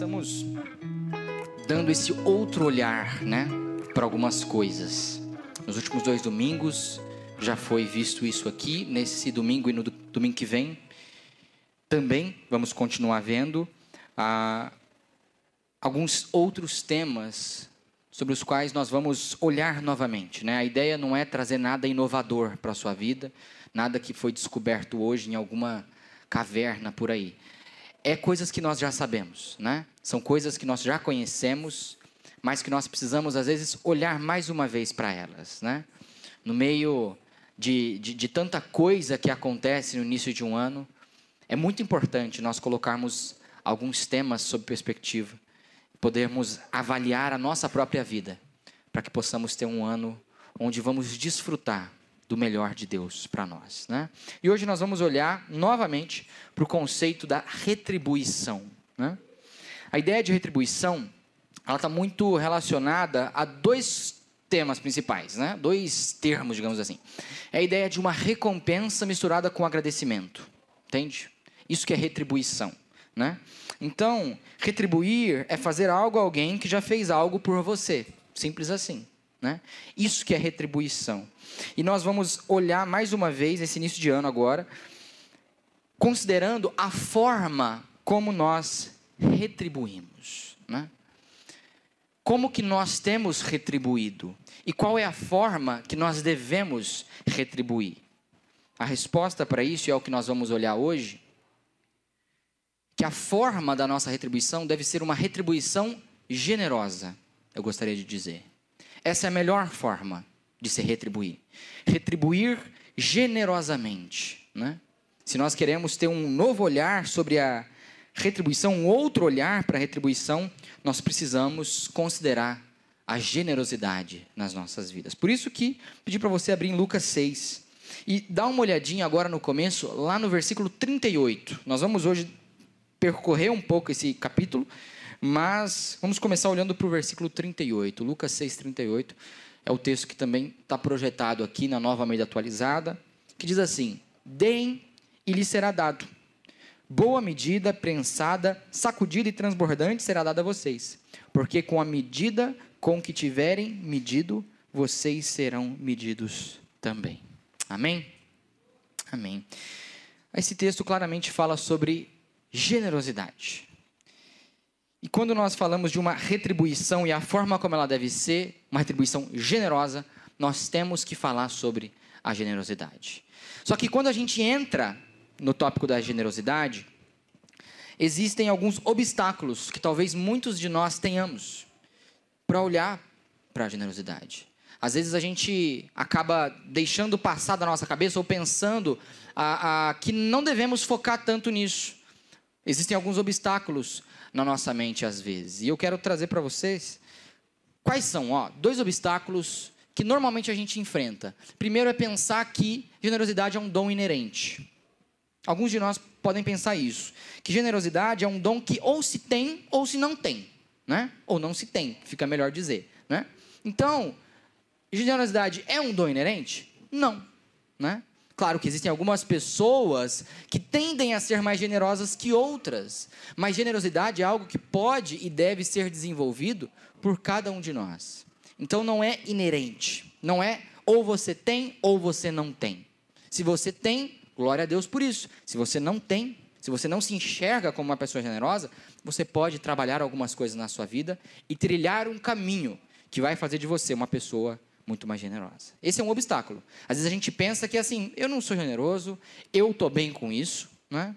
estamos dando esse outro olhar, né, para algumas coisas. Nos últimos dois domingos já foi visto isso aqui, nesse domingo e no domingo que vem também vamos continuar vendo ah, alguns outros temas sobre os quais nós vamos olhar novamente. Né? A ideia não é trazer nada inovador para a sua vida, nada que foi descoberto hoje em alguma caverna por aí é coisas que nós já sabemos, né? São coisas que nós já conhecemos, mas que nós precisamos, às vezes, olhar mais uma vez para elas, né? No meio de, de, de tanta coisa que acontece no início de um ano, é muito importante nós colocarmos alguns temas sob perspectiva, podermos avaliar a nossa própria vida, para que possamos ter um ano onde vamos desfrutar do melhor de Deus para nós. Né? E hoje nós vamos olhar novamente para o conceito da retribuição. Né? A ideia de retribuição ela está muito relacionada a dois temas principais, né? dois termos, digamos assim. É a ideia de uma recompensa misturada com agradecimento. Entende? Isso que é retribuição. Né? Então, retribuir é fazer algo a alguém que já fez algo por você. Simples assim. Né? Isso que é retribuição. E nós vamos olhar mais uma vez, nesse início de ano agora, considerando a forma como nós retribuímos. Né? Como que nós temos retribuído? E qual é a forma que nós devemos retribuir? A resposta para isso, é o que nós vamos olhar hoje, que a forma da nossa retribuição deve ser uma retribuição generosa, eu gostaria de dizer. Essa é a melhor forma de se retribuir. Retribuir generosamente. Né? Se nós queremos ter um novo olhar sobre a retribuição, um outro olhar para a retribuição, nós precisamos considerar a generosidade nas nossas vidas. Por isso que pedi para você abrir em Lucas 6 e dar uma olhadinha agora no começo, lá no versículo 38. Nós vamos hoje percorrer um pouco esse capítulo, mas vamos começar olhando para o versículo 38, Lucas 6, 38. É o texto que também está projetado aqui na nova medida atualizada, que diz assim: Deem e lhe será dado. Boa medida, prensada, sacudida e transbordante será dada a vocês. Porque com a medida com que tiverem medido, vocês serão medidos também. Amém? Amém. Esse texto claramente fala sobre generosidade. E quando nós falamos de uma retribuição e a forma como ela deve ser, uma retribuição generosa, nós temos que falar sobre a generosidade. Só que quando a gente entra no tópico da generosidade, existem alguns obstáculos que talvez muitos de nós tenhamos para olhar para a generosidade. Às vezes a gente acaba deixando passar da nossa cabeça ou pensando a, a, que não devemos focar tanto nisso. Existem alguns obstáculos na nossa mente às vezes. E eu quero trazer para vocês quais são, ó, dois obstáculos que normalmente a gente enfrenta. Primeiro é pensar que generosidade é um dom inerente. Alguns de nós podem pensar isso, que generosidade é um dom que ou se tem ou se não tem, né? Ou não se tem, fica melhor dizer, né? Então, generosidade é um dom inerente? Não, né? Claro que existem algumas pessoas que tendem a ser mais generosas que outras, mas generosidade é algo que pode e deve ser desenvolvido por cada um de nós. Então não é inerente, não é ou você tem ou você não tem. Se você tem, glória a Deus por isso. Se você não tem, se você não se enxerga como uma pessoa generosa, você pode trabalhar algumas coisas na sua vida e trilhar um caminho que vai fazer de você uma pessoa muito mais generosa. Esse é um obstáculo. Às vezes a gente pensa que assim, eu não sou generoso, eu estou bem com isso, né?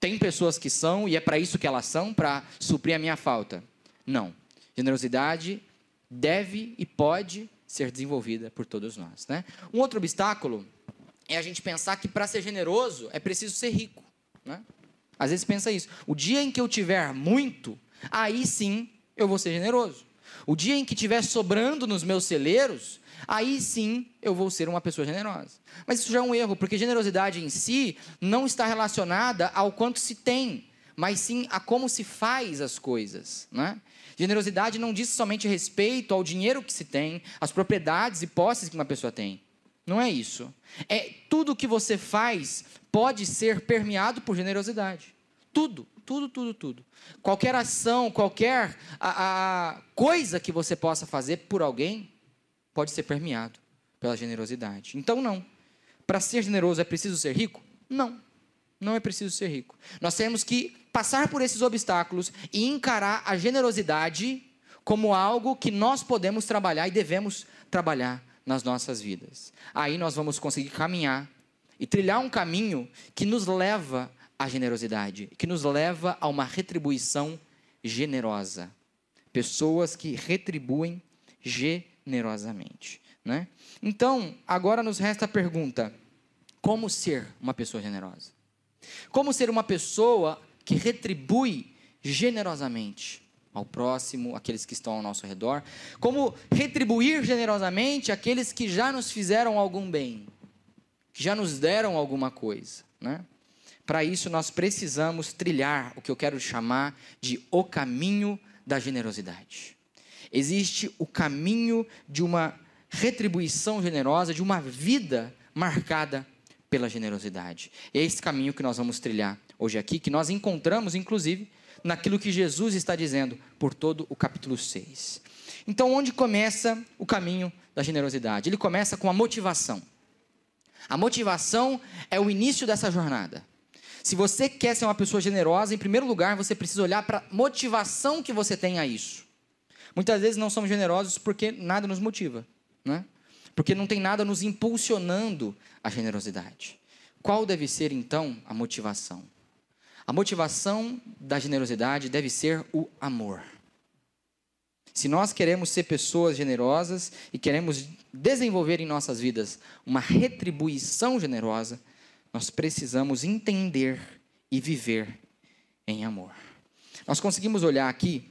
Tem pessoas que são e é para isso que elas são, para suprir a minha falta. Não. Generosidade deve e pode ser desenvolvida por todos nós, né? Um outro obstáculo é a gente pensar que para ser generoso é preciso ser rico, né? Às vezes pensa isso. O dia em que eu tiver muito, aí sim eu vou ser generoso. O dia em que estiver sobrando nos meus celeiros, aí sim eu vou ser uma pessoa generosa. Mas isso já é um erro, porque generosidade em si não está relacionada ao quanto se tem, mas sim a como se faz as coisas. Né? Generosidade não diz somente respeito ao dinheiro que se tem, às propriedades e posses que uma pessoa tem. Não é isso. É tudo que você faz pode ser permeado por generosidade. Tudo. Tudo, tudo, tudo. Qualquer ação, qualquer a, a coisa que você possa fazer por alguém pode ser permeado pela generosidade. Então, não. Para ser generoso é preciso ser rico? Não. Não é preciso ser rico. Nós temos que passar por esses obstáculos e encarar a generosidade como algo que nós podemos trabalhar e devemos trabalhar nas nossas vidas. Aí nós vamos conseguir caminhar e trilhar um caminho que nos leva à generosidade, que nos leva a uma retribuição generosa. Pessoas que retribuem generosamente. Né? Então, agora nos resta a pergunta: como ser uma pessoa generosa? Como ser uma pessoa que retribui generosamente ao próximo, aqueles que estão ao nosso redor? Como retribuir generosamente aqueles que já nos fizeram algum bem, que já nos deram alguma coisa, né? Para isso nós precisamos trilhar o que eu quero chamar de o caminho da generosidade. Existe o caminho de uma retribuição generosa, de uma vida marcada pela generosidade. É esse caminho que nós vamos trilhar hoje aqui, que nós encontramos, inclusive, naquilo que Jesus está dizendo por todo o capítulo 6. Então, onde começa o caminho da generosidade? Ele começa com a motivação. A motivação é o início dessa jornada. Se você quer ser uma pessoa generosa, em primeiro lugar, você precisa olhar para a motivação que você tem a isso. Muitas vezes não somos generosos porque nada nos motiva, né? porque não tem nada nos impulsionando a generosidade. Qual deve ser então a motivação? A motivação da generosidade deve ser o amor. Se nós queremos ser pessoas generosas e queremos desenvolver em nossas vidas uma retribuição generosa, nós precisamos entender e viver em amor. Nós conseguimos olhar aqui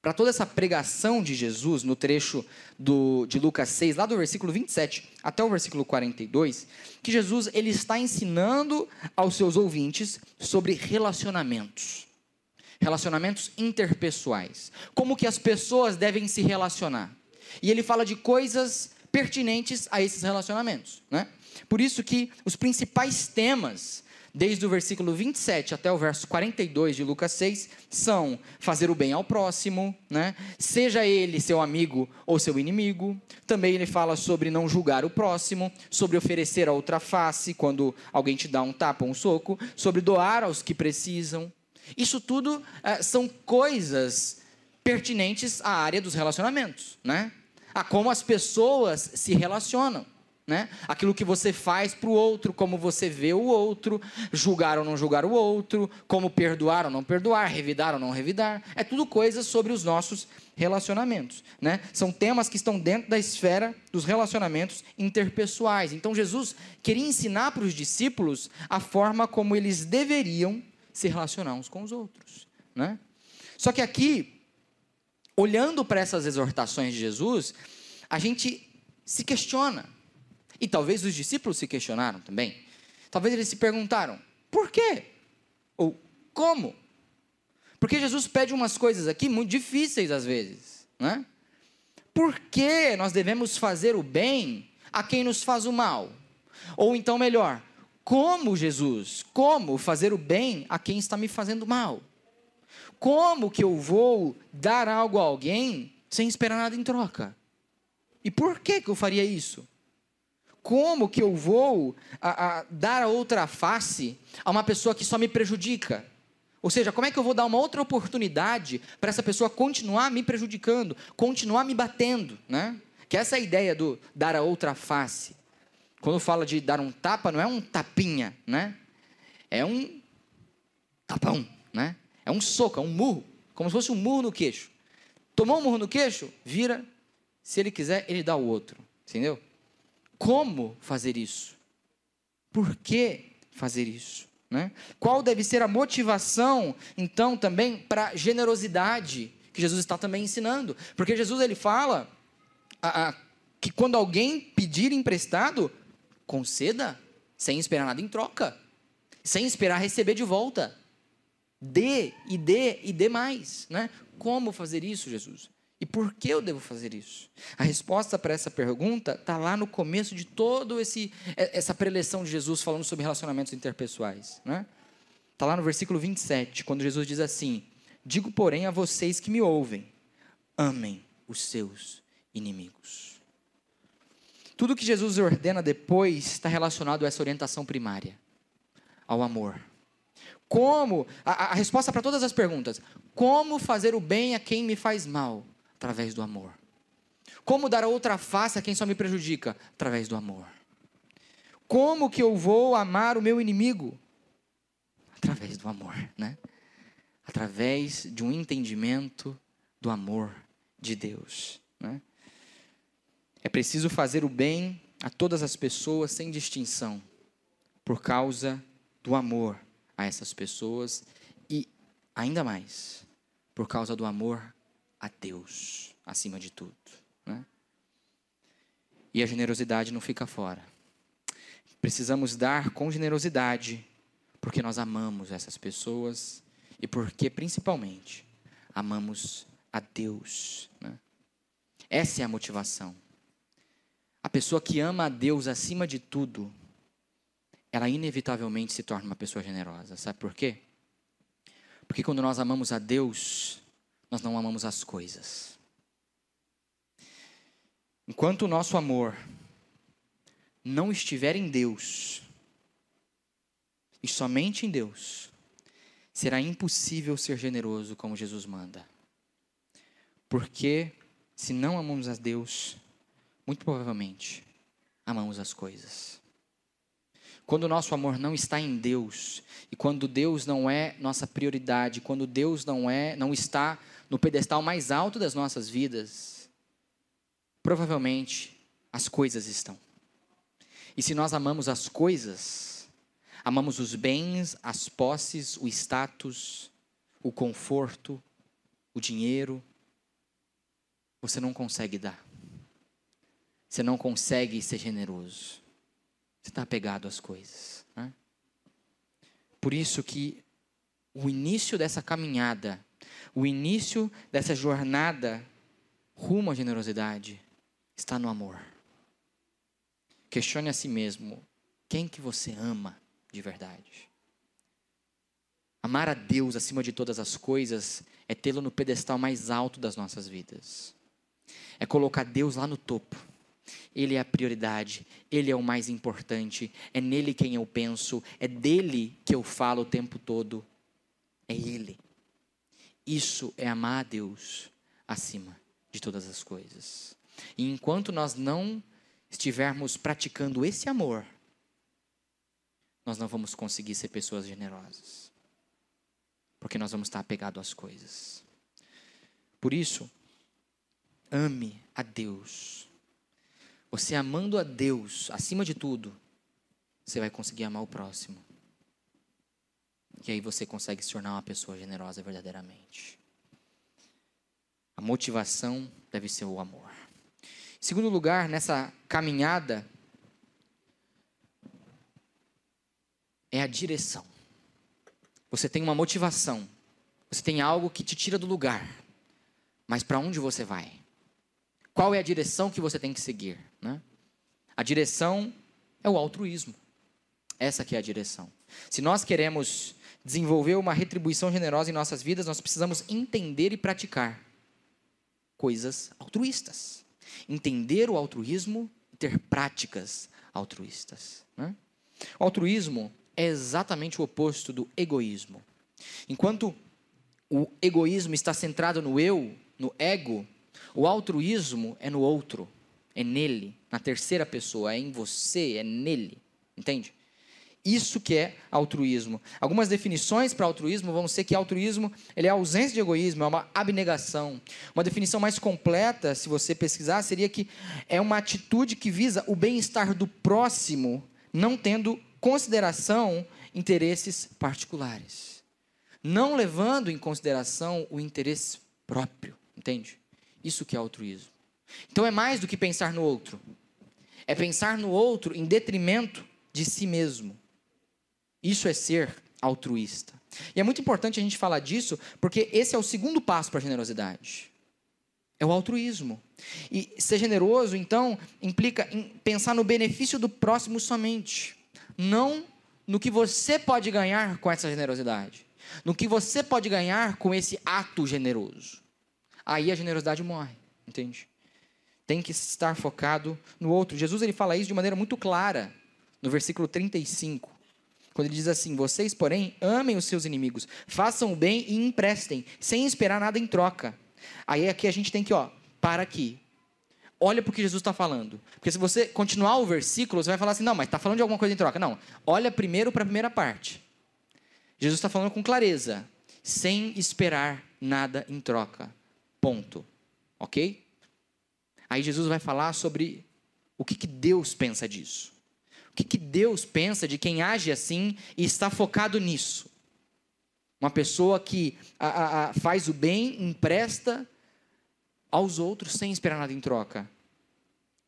para toda essa pregação de Jesus no trecho do, de Lucas 6, lá do versículo 27 até o versículo 42, que Jesus ele está ensinando aos seus ouvintes sobre relacionamentos. Relacionamentos interpessoais. Como que as pessoas devem se relacionar. E ele fala de coisas pertinentes a esses relacionamentos. Né? Por isso que os principais temas desde o versículo 27 até o verso 42 de Lucas 6, são fazer o bem ao próximo, né? seja ele seu amigo ou seu inimigo. Também ele fala sobre não julgar o próximo, sobre oferecer a outra face quando alguém te dá um tapa ou um soco, sobre doar aos que precisam. Isso tudo é, são coisas pertinentes à área dos relacionamentos, né? a como as pessoas se relacionam. Né? Aquilo que você faz para o outro, como você vê o outro, julgar ou não julgar o outro, como perdoar ou não perdoar, revidar ou não revidar, é tudo coisas sobre os nossos relacionamentos, né? São temas que estão dentro da esfera dos relacionamentos interpessoais. Então Jesus queria ensinar para os discípulos a forma como eles deveriam se relacionar uns com os outros, né? Só que aqui, olhando para essas exortações de Jesus, a gente se questiona e talvez os discípulos se questionaram também. Talvez eles se perguntaram: por quê? Ou como? Porque Jesus pede umas coisas aqui muito difíceis às vezes, né? Por que nós devemos fazer o bem a quem nos faz o mal? Ou então, melhor, como Jesus? Como fazer o bem a quem está me fazendo mal? Como que eu vou dar algo a alguém sem esperar nada em troca? E por que, que eu faria isso? Como que eu vou a, a, dar a outra face a uma pessoa que só me prejudica? Ou seja, como é que eu vou dar uma outra oportunidade para essa pessoa continuar me prejudicando, continuar me batendo, né? Que essa é a ideia do dar a outra face. Quando fala de dar um tapa, não é um tapinha, né? É um tapão, né? É um soco, é um murro, como se fosse um murro no queixo. Tomou um murro no queixo, vira, se ele quiser, ele dá o outro, entendeu? Como fazer isso? Por que fazer isso? Né? Qual deve ser a motivação, então, também para generosidade que Jesus está também ensinando? Porque Jesus ele fala a, a, que quando alguém pedir emprestado, conceda, sem esperar nada em troca, sem esperar receber de volta. Dê e dê e dê mais. Né? Como fazer isso, Jesus? E por que eu devo fazer isso? A resposta para essa pergunta está lá no começo de todo esse essa preleção de Jesus falando sobre relacionamentos interpessoais, né? Está lá no versículo 27, quando Jesus diz assim: Digo, porém, a vocês que me ouvem: amem os seus inimigos. Tudo que Jesus ordena depois está relacionado a essa orientação primária, ao amor. Como, a, a resposta para todas as perguntas: como fazer o bem a quem me faz mal? Através do amor. Como dar a outra face a quem só me prejudica? Através do amor. Como que eu vou amar o meu inimigo? Através do amor, né? Através de um entendimento do amor de Deus, né? É preciso fazer o bem a todas as pessoas sem distinção, por causa do amor a essas pessoas e ainda mais por causa do amor a Deus acima de tudo. Né? E a generosidade não fica fora. Precisamos dar com generosidade, porque nós amamos essas pessoas e porque, principalmente, amamos a Deus. Né? Essa é a motivação. A pessoa que ama a Deus acima de tudo, ela inevitavelmente se torna uma pessoa generosa. Sabe por quê? Porque quando nós amamos a Deus, nós não amamos as coisas. Enquanto o nosso amor não estiver em Deus, e somente em Deus, será impossível ser generoso como Jesus manda. Porque se não amamos a Deus, muito provavelmente amamos as coisas. Quando o nosso amor não está em Deus, e quando Deus não é nossa prioridade, quando Deus não é, não está no pedestal mais alto das nossas vidas, provavelmente as coisas estão. E se nós amamos as coisas, amamos os bens, as posses, o status, o conforto, o dinheiro, você não consegue dar. Você não consegue ser generoso. Você está apegado às coisas. Né? Por isso que o início dessa caminhada, o início dessa jornada rumo à generosidade está no amor. Questione a si mesmo, quem que você ama de verdade? Amar a Deus acima de todas as coisas é tê-lo no pedestal mais alto das nossas vidas. É colocar Deus lá no topo ele é a prioridade, Ele é o mais importante, é nele quem eu penso, é dele que eu falo o tempo todo. É Ele. Isso é amar a Deus acima de todas as coisas. E enquanto nós não estivermos praticando esse amor, nós não vamos conseguir ser pessoas generosas. Porque nós vamos estar apegados às coisas. Por isso, ame a Deus você amando a Deus acima de tudo, você vai conseguir amar o próximo. E aí você consegue se tornar uma pessoa generosa verdadeiramente. A motivação deve ser o amor. Em segundo lugar, nessa caminhada, é a direção. Você tem uma motivação, você tem algo que te tira do lugar, mas para onde você vai? Qual é a direção que você tem que seguir? Né? A direção é o altruísmo. Essa que é a direção. Se nós queremos desenvolver uma retribuição generosa em nossas vidas, nós precisamos entender e praticar coisas altruístas. Entender o altruísmo e ter práticas altruístas. Né? O altruísmo é exatamente o oposto do egoísmo. Enquanto o egoísmo está centrado no eu, no ego, o altruísmo é no outro, é nele, na terceira pessoa, é em você, é nele. Entende? Isso que é altruísmo. Algumas definições para altruísmo vão ser que altruísmo ele é ausência de egoísmo, é uma abnegação. Uma definição mais completa, se você pesquisar, seria que é uma atitude que visa o bem-estar do próximo, não tendo consideração interesses particulares. Não levando em consideração o interesse próprio, entende? Isso que é altruísmo. Então é mais do que pensar no outro. É pensar no outro em detrimento de si mesmo. Isso é ser altruísta. E é muito importante a gente falar disso, porque esse é o segundo passo para a generosidade. É o altruísmo. E ser generoso, então, implica em pensar no benefício do próximo somente, não no que você pode ganhar com essa generosidade, no que você pode ganhar com esse ato generoso. Aí a generosidade morre, entende? Tem que estar focado no outro. Jesus ele fala isso de maneira muito clara, no versículo 35. Quando ele diz assim: Vocês, porém, amem os seus inimigos, façam o bem e emprestem, sem esperar nada em troca. Aí aqui a gente tem que, ó, para aqui. Olha para o que Jesus está falando. Porque se você continuar o versículo, você vai falar assim: não, mas está falando de alguma coisa em troca. Não. Olha primeiro para a primeira parte. Jesus está falando com clareza, sem esperar nada em troca. Ponto. Ok? Aí Jesus vai falar sobre o que, que Deus pensa disso. O que, que Deus pensa de quem age assim e está focado nisso? Uma pessoa que a, a, a faz o bem, empresta aos outros sem esperar nada em troca.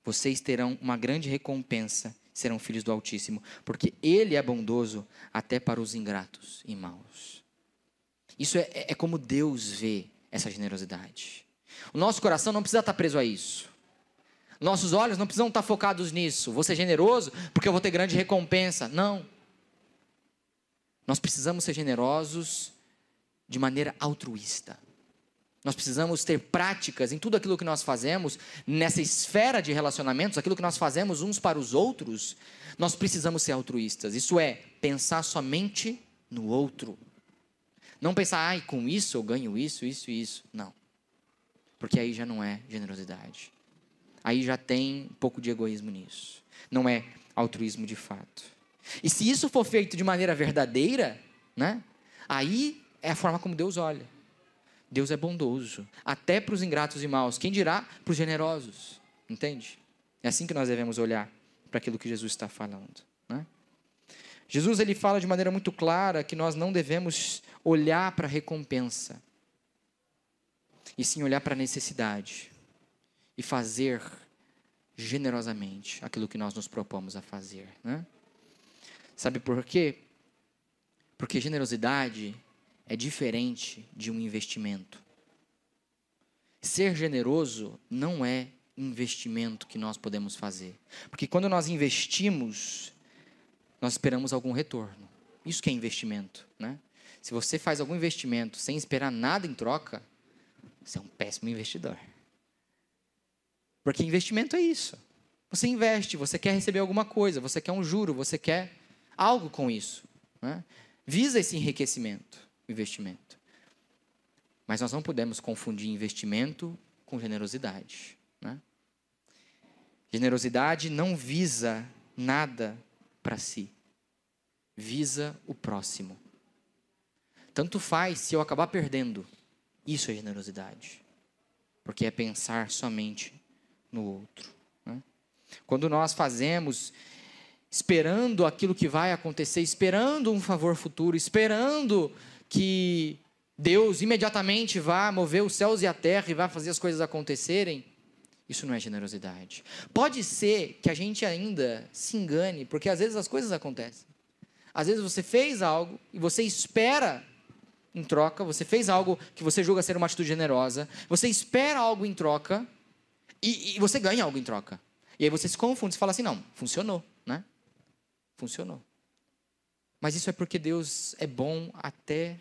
Vocês terão uma grande recompensa, serão filhos do Altíssimo, porque Ele é bondoso até para os ingratos e maus. Isso é, é como Deus vê essa generosidade. O nosso coração não precisa estar preso a isso. Nossos olhos não precisam estar focados nisso. Vou ser generoso porque eu vou ter grande recompensa. Não. Nós precisamos ser generosos de maneira altruísta. Nós precisamos ter práticas em tudo aquilo que nós fazemos, nessa esfera de relacionamentos, aquilo que nós fazemos uns para os outros, nós precisamos ser altruístas. Isso é, pensar somente no outro. Não pensar, ai, com isso eu ganho isso, isso e isso. Não. Porque aí já não é generosidade aí já tem um pouco de egoísmo nisso. Não é altruísmo de fato. E se isso for feito de maneira verdadeira, né? Aí é a forma como Deus olha. Deus é bondoso, até para os ingratos e maus. Quem dirá para os generosos? Entende? É assim que nós devemos olhar para aquilo que Jesus está falando. Né? Jesus ele fala de maneira muito clara que nós não devemos olhar para a recompensa, e sim olhar para a necessidade e fazer generosamente aquilo que nós nos propomos a fazer. Né? Sabe por quê? Porque generosidade é diferente de um investimento. Ser generoso não é investimento que nós podemos fazer. Porque quando nós investimos, nós esperamos algum retorno. Isso que é investimento, né? Se você faz algum investimento sem esperar nada em troca, você é um péssimo investidor. Porque investimento é isso. Você investe, você quer receber alguma coisa, você quer um juro, você quer algo com isso. Né? Visa esse enriquecimento, investimento. Mas nós não podemos confundir investimento com generosidade. Né? Generosidade não visa nada para si, visa o próximo. Tanto faz se eu acabar perdendo, isso é generosidade, porque é pensar somente no outro. Né? Quando nós fazemos esperando aquilo que vai acontecer, esperando um favor futuro, esperando que Deus imediatamente vá mover os céus e a terra e vá fazer as coisas acontecerem, isso não é generosidade. Pode ser que a gente ainda se engane, porque às vezes as coisas acontecem. Às vezes você fez algo e você espera em troca, você fez algo que você julga ser uma atitude generosa, você espera algo em troca, e, e, você ganha algo em troca. E aí você se confunde, você fala assim, não, funcionou, né? Funcionou. Mas isso é porque Deus é bom até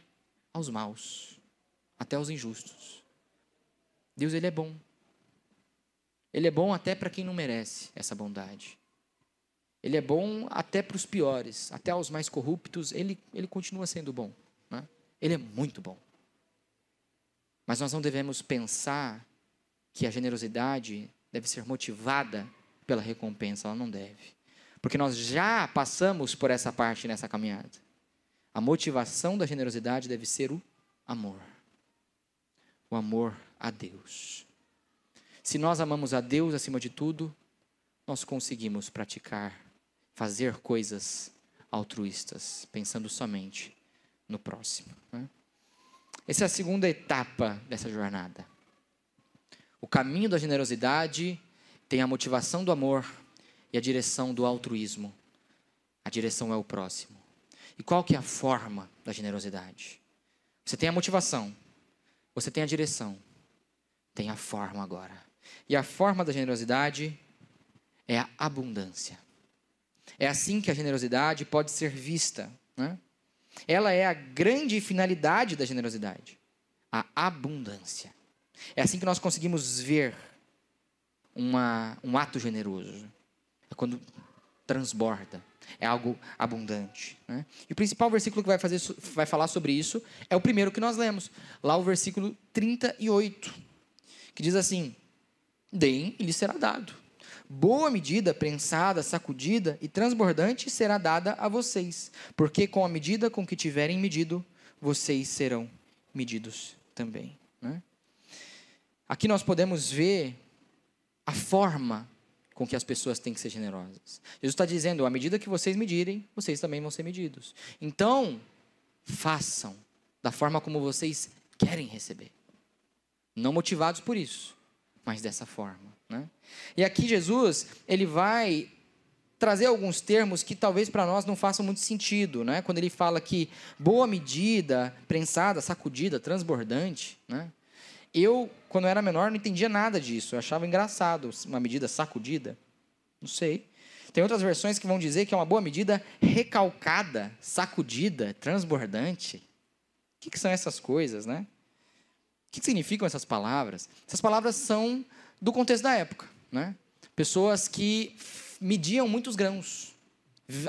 aos maus, até aos injustos. Deus ele é bom. Ele é bom até para quem não merece essa bondade. Ele é bom até para os piores, até aos mais corruptos, ele, ele continua sendo bom. Né? Ele é muito bom. Mas nós não devemos pensar que a generosidade deve ser motivada pela recompensa, ela não deve. Porque nós já passamos por essa parte nessa caminhada. A motivação da generosidade deve ser o amor. O amor a Deus. Se nós amamos a Deus acima de tudo, nós conseguimos praticar, fazer coisas altruístas, pensando somente no próximo. Né? Essa é a segunda etapa dessa jornada. O caminho da generosidade tem a motivação do amor e a direção do altruísmo. A direção é o próximo. E qual que é a forma da generosidade? Você tem a motivação, você tem a direção, tem a forma agora. E a forma da generosidade é a abundância. É assim que a generosidade pode ser vista. Né? Ela é a grande finalidade da generosidade, a abundância. É assim que nós conseguimos ver uma, um ato generoso. É quando transborda. É algo abundante. Né? E o principal versículo que vai, fazer, vai falar sobre isso é o primeiro que nós lemos. Lá o versículo 38. Que diz assim: Deem e lhe será dado. Boa medida, prensada, sacudida e transbordante será dada a vocês, porque com a medida com que tiverem medido, vocês serão medidos também. Aqui nós podemos ver a forma com que as pessoas têm que ser generosas. Jesus está dizendo: à medida que vocês medirem, vocês também vão ser medidos. Então, façam da forma como vocês querem receber. Não motivados por isso, mas dessa forma. Né? E aqui Jesus, ele vai trazer alguns termos que talvez para nós não façam muito sentido, né? Quando ele fala que boa medida, prensada, sacudida, transbordante, né? Eu, quando eu era menor, não entendia nada disso. Eu achava engraçado uma medida sacudida. Não sei. Tem outras versões que vão dizer que é uma boa medida recalcada, sacudida, transbordante. O que, são essas coisas, né? O que, que significam essas palavras? Essas palavras são do contexto da época, né? Pessoas que mediam muitos grãos.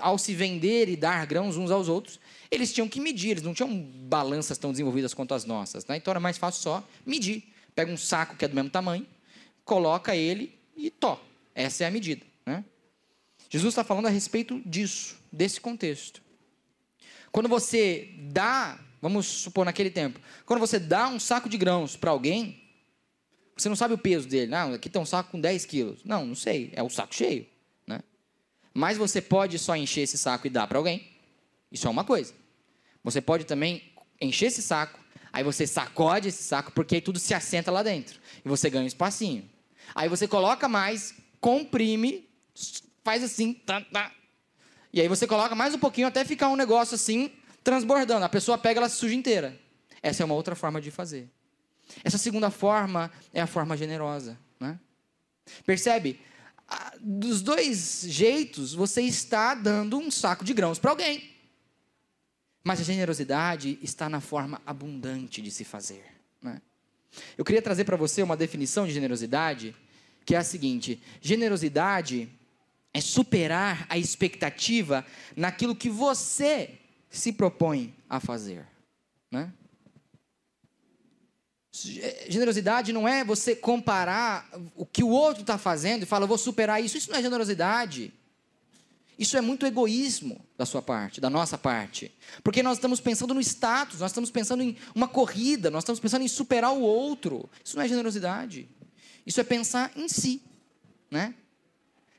Ao se vender e dar grãos uns aos outros, eles tinham que medir, eles não tinham balanças tão desenvolvidas quanto as nossas. Né? Então era mais fácil só medir. Pega um saco que é do mesmo tamanho, coloca ele e to. Essa é a medida. Né? Jesus está falando a respeito disso, desse contexto. Quando você dá, vamos supor naquele tempo, quando você dá um saco de grãos para alguém, você não sabe o peso dele. Não, aqui tem um saco com 10 quilos. Não, não sei. É o saco cheio. Mas você pode só encher esse saco e dar para alguém. Isso é uma coisa. Você pode também encher esse saco, aí você sacode esse saco, porque aí tudo se assenta lá dentro. E você ganha um espacinho. Aí você coloca mais, comprime, faz assim, tá, tá. E aí você coloca mais um pouquinho até ficar um negócio assim, transbordando. A pessoa pega, ela se suja inteira. Essa é uma outra forma de fazer. Essa segunda forma é a forma generosa. Né? Percebe? Dos dois jeitos, você está dando um saco de grãos para alguém. Mas a generosidade está na forma abundante de se fazer. Né? Eu queria trazer para você uma definição de generosidade, que é a seguinte: generosidade é superar a expectativa naquilo que você se propõe a fazer. Né? Generosidade não é você comparar o que o outro está fazendo e falar, vou superar isso. Isso não é generosidade. Isso é muito egoísmo da sua parte, da nossa parte. Porque nós estamos pensando no status, nós estamos pensando em uma corrida, nós estamos pensando em superar o outro. Isso não é generosidade. Isso é pensar em si. Né?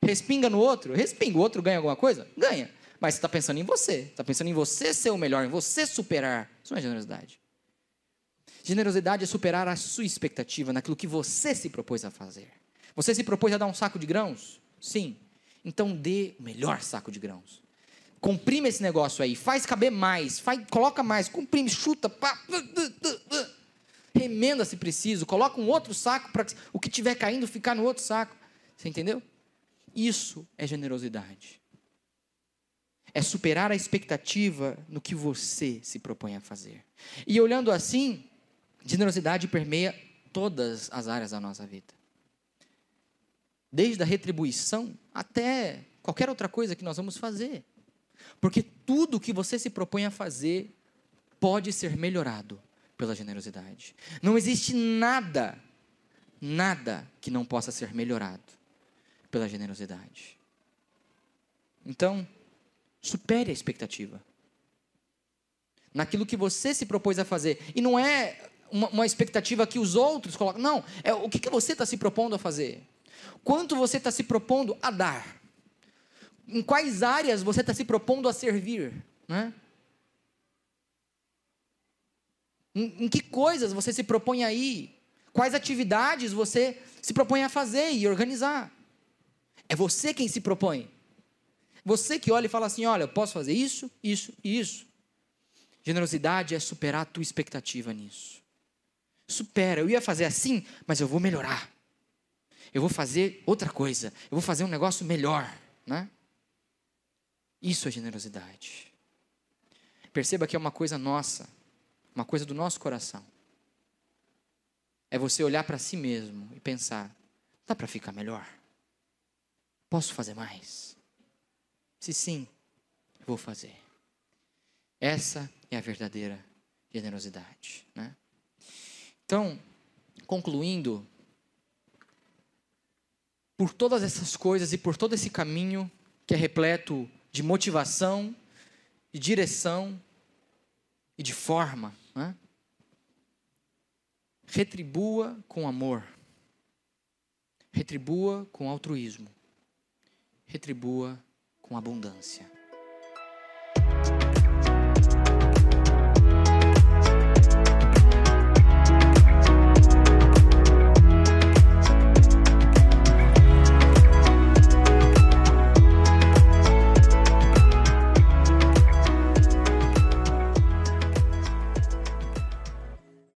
Respinga no outro, respinga, o outro ganha alguma coisa? Ganha. Mas você está pensando em você, está pensando em você ser o melhor, em você superar. Isso não é generosidade. Generosidade é superar a sua expectativa naquilo que você se propôs a fazer. Você se propôs a dar um saco de grãos? Sim. Então dê o melhor saco de grãos. Comprime esse negócio aí, faz caber mais, faz, coloca mais, comprime, chuta, pá, remenda se preciso, coloca um outro saco para o que tiver caindo ficar no outro saco. Você entendeu? Isso é generosidade. É superar a expectativa no que você se propõe a fazer. E olhando assim, generosidade permeia todas as áreas da nossa vida desde a retribuição até qualquer outra coisa que nós vamos fazer. Porque tudo que você se propõe a fazer pode ser melhorado pela generosidade. Não existe nada, nada que não possa ser melhorado pela generosidade. Então, supere a expectativa. Naquilo que você se propôs a fazer. E não é uma, uma expectativa que os outros colocam. Não, é o que, que você está se propondo a fazer. Quanto você está se propondo a dar? Em quais áreas você está se propondo a servir? Né? Em, em que coisas você se propõe a ir? Quais atividades você se propõe a fazer e organizar? É você quem se propõe. Você que olha e fala assim: olha, eu posso fazer isso, isso e isso. Generosidade é superar a tua expectativa nisso. Supera, eu ia fazer assim, mas eu vou melhorar eu vou fazer outra coisa, eu vou fazer um negócio melhor, né? Isso é generosidade. Perceba que é uma coisa nossa, uma coisa do nosso coração. É você olhar para si mesmo e pensar: dá para ficar melhor? Posso fazer mais? Se sim, vou fazer. Essa é a verdadeira generosidade. Né? Então, concluindo, por todas essas coisas e por todo esse caminho que é repleto de motivação, de direção e de forma, né? retribua com amor, retribua com altruísmo, retribua com abundância.